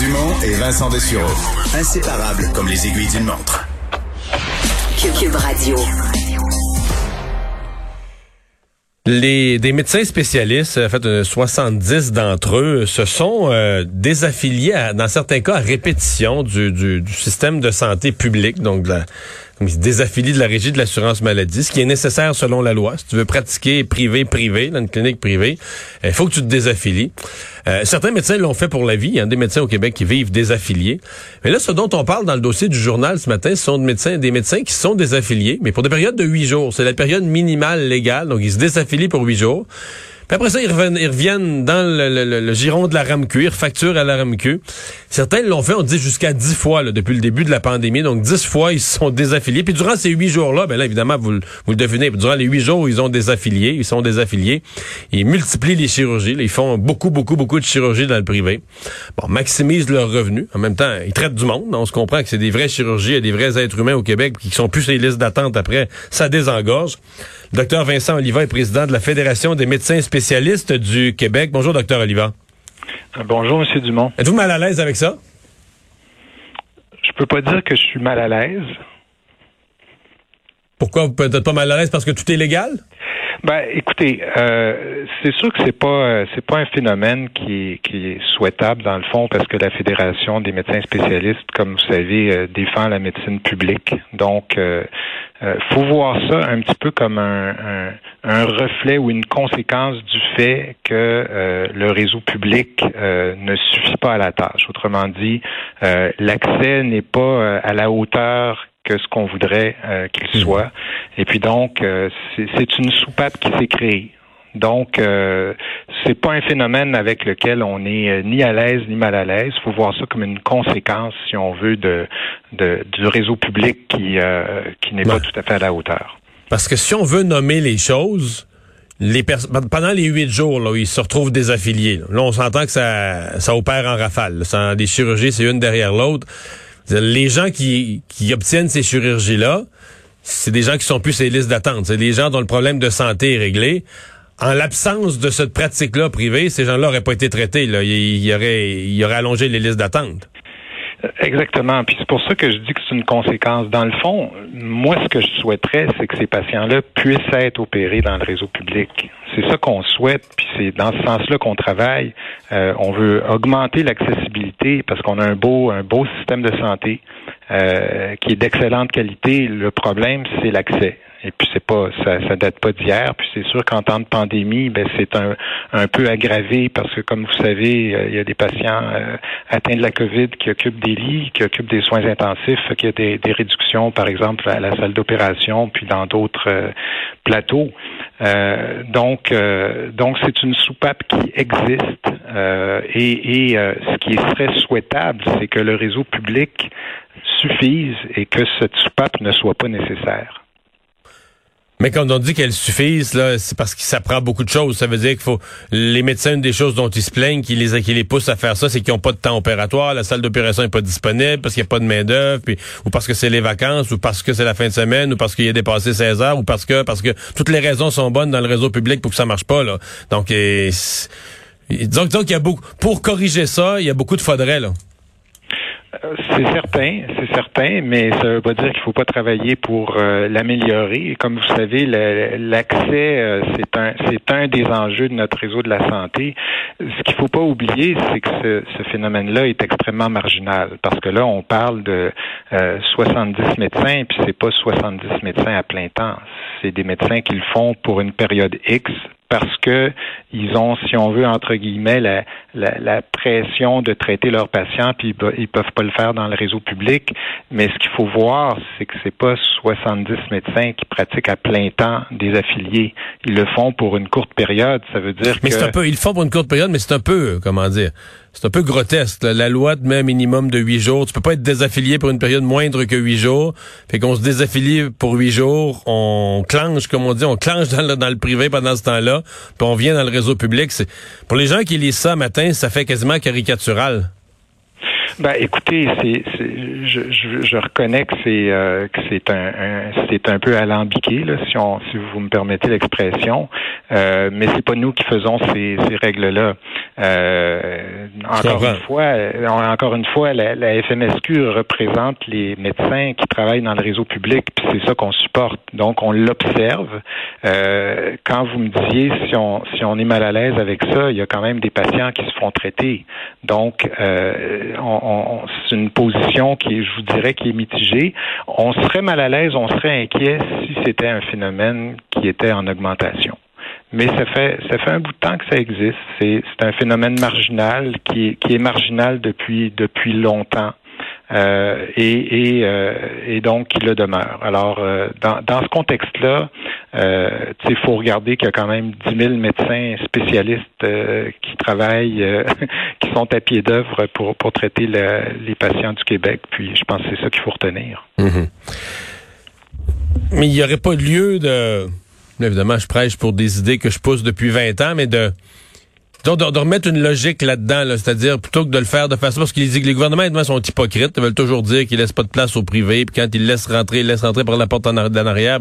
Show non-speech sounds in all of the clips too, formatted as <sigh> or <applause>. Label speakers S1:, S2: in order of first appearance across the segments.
S1: Dumont et Vincent Dessureau. Inséparables comme les aiguilles d'une montre.
S2: Cube Radio.
S3: Les, des médecins spécialistes, en fait, euh, 70 d'entre eux, se sont euh, désaffiliés, à- dans certains cas, à répétition du, du, du système de santé public, donc de la, ils se désaffilient de la régie de l'assurance maladie, ce qui est nécessaire selon la loi. Si tu veux pratiquer privé, privé, dans une clinique privée, il faut que tu te désaffilies. Euh, certains médecins l'ont fait pour la vie. Il y a des médecins au Québec qui vivent désaffiliés. Mais là, ce dont on parle dans le dossier du journal ce matin, ce sont des médecins, des médecins qui sont désaffiliés, mais pour des périodes de huit jours. C'est la période minimale légale. Donc, ils se désaffilient pour huit jours. Puis après ça, ils reviennent, ils reviennent dans le, le- le- le giron de la RAMQ, ils refacturent à la RAMQ. Certains l'ont fait, on dit, jusqu'à dix fois là, depuis le début de la pandémie. Donc, dix fois, ils se sont désaffiliés. Puis durant ces huit jours-là, ben là, évidemment, vous, vous le devinez, durant les huit jours, ils ont désaffilié, ils sont désaffiliés. Ils multiplient les chirurgies. là. ils font beaucoup, beaucoup, beaucoup de chirurgies dans le privé. Bon, maximisent leurs revenus. En même temps, ils traitent du monde. On se comprend que c'est des vraies chirurgies et des vrais êtres humains au Québec qui sont plus sur les listes d'attente après. Ça désengorge. Docteur Vincent Oliva est président de la Fédération des médecins spécialistes du Québec. Bonjour, docteur Oliva.
S4: Euh, Bonjour, M. Dumont.
S3: Êtes-vous mal à l'aise avec ça?
S4: Je peux pas dire que je suis mal à l'aise.
S3: Pourquoi vous peut-être pas mal à l'aise? Parce que tout est légal?
S4: Ben, écoutez, euh, c'est sûr que c'est pas euh, c'est pas un phénomène qui qui est souhaitable dans le fond parce que la Fédération des médecins spécialistes, comme vous savez, euh, défend la médecine publique. Donc, euh, euh, faut voir ça un petit peu comme un, un, un reflet ou une conséquence du fait que le réseau public ne suffit pas à la tâche. Autrement dit, l'accès n'est pas à la hauteur que ce qu'on voudrait euh, qu'il soit. Et puis donc, euh, c'est une soupape qui s'est créée. Donc, euh, c'est pas un phénomène avec lequel on est euh, ni à l'aise ni mal à l'aise. Il faut voir ça comme une conséquence, si on veut, de, de du réseau public qui qui n'est pas tout à fait à la hauteur.
S3: Parce que si on veut nommer les choses, les pendant les huit jours, là, où ils se retrouvent désaffiliés, là, Là, on s'entend que ça, ça opère en rafale. là. Ça- des chirurgies, c'est une derrière l'autre. Les gens qui, qui obtiennent ces chirurgies-là, c'est des gens qui sont plus sur listes d'attente. C'est des gens dont le problème de santé est réglé. En l'absence de cette pratique-là privée, ces gens-là n'auraient pas été traités. Là. Ils, ils auraient, ils auraient allongé les listes d'attente.
S4: Euh, Exactement. Puis c'est pour ça que je dis que c'est une conséquence. Dans le fond, moi, ce que je souhaiterais, c'est que ces patients-là puissent être opérés dans le réseau public. C'est ça qu'on souhaite, puis c'est dans ce sens-là qu'on travaille. Euh, on veut augmenter l'accessibilité parce qu'on a un beau, un beau système de santé euh, qui est d'excellente qualité. Le problème, c'est l'accès. Et puis c'est pas ça, ça date pas d'hier. Puis c'est sûr qu'en temps de pandémie, ben c'est un, un peu aggravé parce que comme vous savez, euh, il y a des patients euh, atteints de la COVID qui occupent des lits, qui occupent des soins intensifs, y a des, des réductions, par exemple à la salle d'opération, puis dans d'autres euh, plateaux. Euh, donc euh, donc c'est une soupape qui existe et, et ce qui serait souhaitable, c'est que le réseau public suffise et que cette soupape ne soit pas nécessaire.
S3: Mais quand on dit qu'elles suffisent, là, c'est parce que ça prend beaucoup de choses. Ça veut dire qu'il faut les médecins, une des choses dont ils se plaignent, qui les qui les poussent à faire ça, c'est qu'ils n'ont pas de temps opératoire, la salle d'opération n'est pas disponible, parce qu'il n'y a pas de main d'œuvre, ou parce que c'est les vacances, ou parce que c'est la fin de semaine, ou parce qu'il y a dépassé 16 heures, ou parce que parce que toutes les raisons sont bonnes dans le réseau public pour que ça marche pas. Là. Donc, c'est- disons, y a beaucoup pour corriger ça, il y a beaucoup de faudrait là.
S4: Euh, c'est certain, c'est certain, mais ça veut pas dire qu'il faut pas travailler pour euh, l'améliorer. Comme vous savez, l'accès, euh, c'est un, des enjeux de notre réseau de la santé. Ce qu'il faut pas oublier, c'est que ce, phénomène-là est extrêmement marginal, parce que là, on parle de 70 médecins, puis c'est pas 70 médecins à plein temps. C'est des médecins qui le font pour une période X, parce que ils ont, si on veut, entre guillemets, la, la, pression de traiter leurs patients, puis ils peuvent pas le faire dans le réseau public. Mais ce qu'il faut voir, c'est que c'est pas 70 médecins qui pratiquent à plein temps des affiliés. Ils le font pour une courte période. Ça veut dire
S3: mais
S4: que...
S3: c'est un peu, ils le font pour une courte période, mais c'est un peu, euh, comment dire, c'est un peu grotesque. La loi te met un minimum de huit jours. Tu peux pas être désaffilié pour une période moindre que huit jours. Fait qu'on se désaffilie pour huit jours. On clenche, comme on dit, on clenche dans le, privé pendant ce temps-là. Puis on vient dans le réseau public. C'est Pour les gens qui lisent ça matin, ça fait quasiment caricatural.
S4: Ben, écoutez, c'est, je, je, je, reconnais que c'est euh, que c'est un, c'est un peu alambiqué, là, si on si vous me permettez l'expression, euh, mais c'est pas nous qui faisons ces, ces règles-là. Euh, encore une fois, euh, encore une fois, la, la, FMSQ représente les médecins qui travaillent dans le réseau public, puis c'est ça qu'on supporte. Donc on l'observe. Euh, quand vous me disiez si on si on est mal à l'aise avec ça, il y a quand même des patients qui se font traiter. Donc on, c'est une position qui, je vous dirais, qui est mitigée. On serait mal à l'aise, on serait inquiet si c'était un phénomène qui était en augmentation. Mais ça fait ça fait un bout de temps que ça existe. C'est un phénomène marginal qui qui est marginal depuis depuis longtemps. Euh, et, et, euh, et, donc il le demeure. Alors, euh, dans, dans ce contexte-là, euh, il faut regarder qu'il y a quand même 10 000 médecins spécialistes qui travaillent, <laughs> qui sont à pied d'œuvre pour, pour traiter les patients du Québec. Puis, je pense que c'est ça qu'il faut retenir.
S3: Mm-hmm. Mais il n'y aurait pas lieu de... Évidemment, je prêche pour des idées que je pousse depuis 20 ans, mais de de, remettre une logique là-dedans, c'est-à-dire plutôt que de le faire de façon parce qu'ils disent que les gouvernements sont hypocrites, ils veulent toujours dire qu'ils laissent pas de place au privé, puis quand ils laissent rentrer, ils laissent rentrer par la porte en, arrière.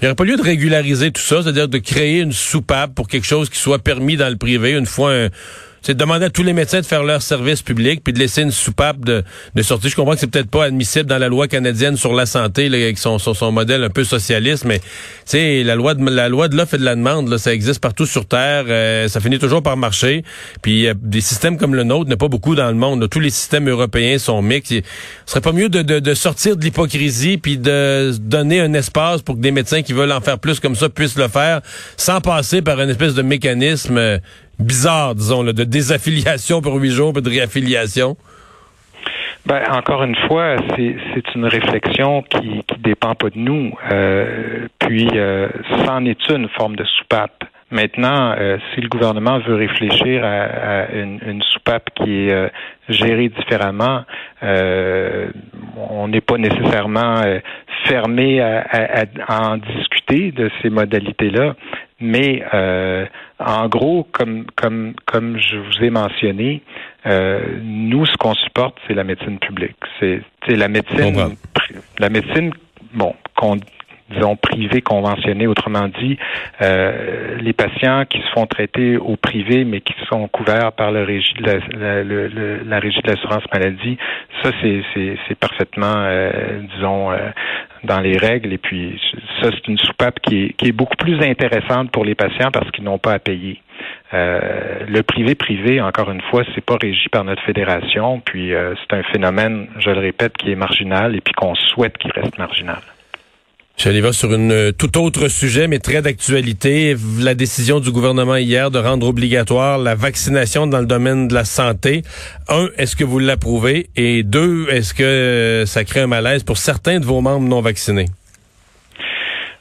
S3: Il n'y aurait pas lieu de régulariser tout ça, c'est-à-dire de créer une soupape pour quelque chose qui soit permis dans le privé une fois un c'est de demander à tous les médecins de faire leur service public puis de laisser une soupape de, de sortie. Je comprends que c'est peut-être pas admissible dans la loi canadienne sur la santé, là, avec son, son, modèle un peu socialiste, mais tu la loi de la loi de l'offre et de la demande, là, ça existe partout sur Terre, euh, ça finit toujours par marcher. Puis euh, des systèmes comme le nôtre, n'est pas beaucoup dans le monde. Tous les systèmes européens sont mixtes. Ce serait pas mieux de, de, de sortir de l'hypocrisie puis de donner un espace pour que des médecins qui veulent en faire plus comme ça puissent le faire, sans passer par une espèce de mécanisme euh, bizarre, disons, de désaffiliation pour huit jours, de réaffiliation?
S4: Ben, encore une fois, c'est une réflexion qui qui dépend pas de nous. Euh, puis, euh, c'en est une forme de soupape. Maintenant, euh, si le gouvernement veut réfléchir à, une, soupape qui est euh, gérée différemment, on n'est pas nécessairement fermé à, à, en discuter de ces modalités-là. Mais euh, en gros, comme comme comme je vous ai mentionné, euh, nous ce qu'on supporte, c'est la médecine publique. C'est la médecine la médecine bon qu'on disons, privés conventionnés. Autrement dit, euh, les patients qui se font traiter au privé, mais qui sont couverts par le régie la, la régie de l'assurance maladie, ça, c'est parfaitement, euh, disons, euh, dans les règles. Et puis, ça, c'est une soupape qui est, qui est beaucoup plus intéressante pour les patients parce qu'ils n'ont pas à payer. Euh, le privé-privé, encore une fois, c'est pas régi par notre fédération. Puis, euh, c'est un phénomène, je le répète, qui est marginal et puis qu'on souhaite qu'il reste marginal.
S3: Va sur une euh, tout autre sujet, mais très d'actualité. La décision du gouvernement hier de rendre obligatoire la vaccination dans le domaine de la santé. Un, est-ce que vous l'approuvez? Et deux, est-ce que euh, ça crée un malaise pour certains de vos membres non vaccinés?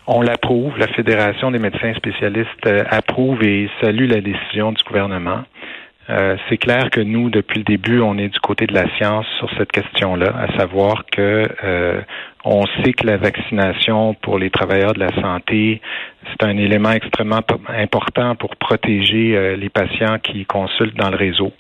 S4: On l'approuve. La Fédération des médecins spécialistes euh, approuve et salue la décision du gouvernement. Euh, c'est clair que nous, depuis le début, on est du côté de la science sur cette question-là, à savoir que euh, on sait que la vaccination pour les travailleurs de la santé, c'est un élément extrêmement important pour protéger euh, les patients qui consultent dans le réseau.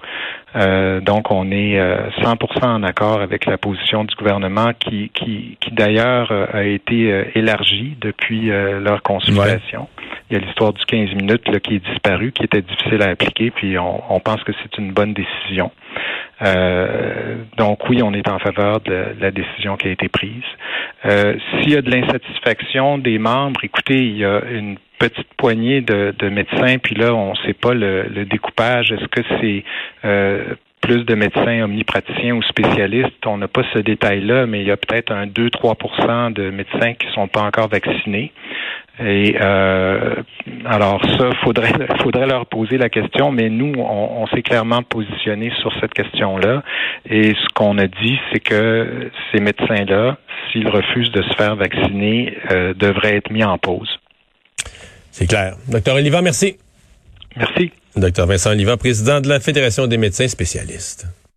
S4: Euh, donc, on est 100% en accord avec la position du gouvernement qui, qui, qui d'ailleurs a été élargie depuis leur consultation. Il y a l'histoire du 15 minutes là, qui est disparu, qui était difficile à appliquer, puis on, on pense que c'est une bonne décision. donc oui, on est en faveur de la décision qui a été prise. S'il y a de l'insatisfaction des membres, écoutez, il y a une petite poignée de, médecins, puis là, on ne sait pas le, découpage. Est-ce que c'est plus de médecins omnipraticiens ou spécialistes. On n'a pas ce détail-là, mais il y a peut-être un 2-3% de médecins qui ne sont pas encore vaccinés. Et euh, alors ça, faudrait <laughs> faudrait leur poser la question, mais nous, on, s'est clairement positionné sur cette question-là. Et ce qu'on a dit, c'est que ces médecins-là, s'ils refusent de se faire vacciner, euh, devraient être mis en pause.
S3: C'est clair. Docteur Oliva, merci.
S4: Merci.
S3: Docteur Vincent Oliva, président de la Fédération des médecins spécialistes.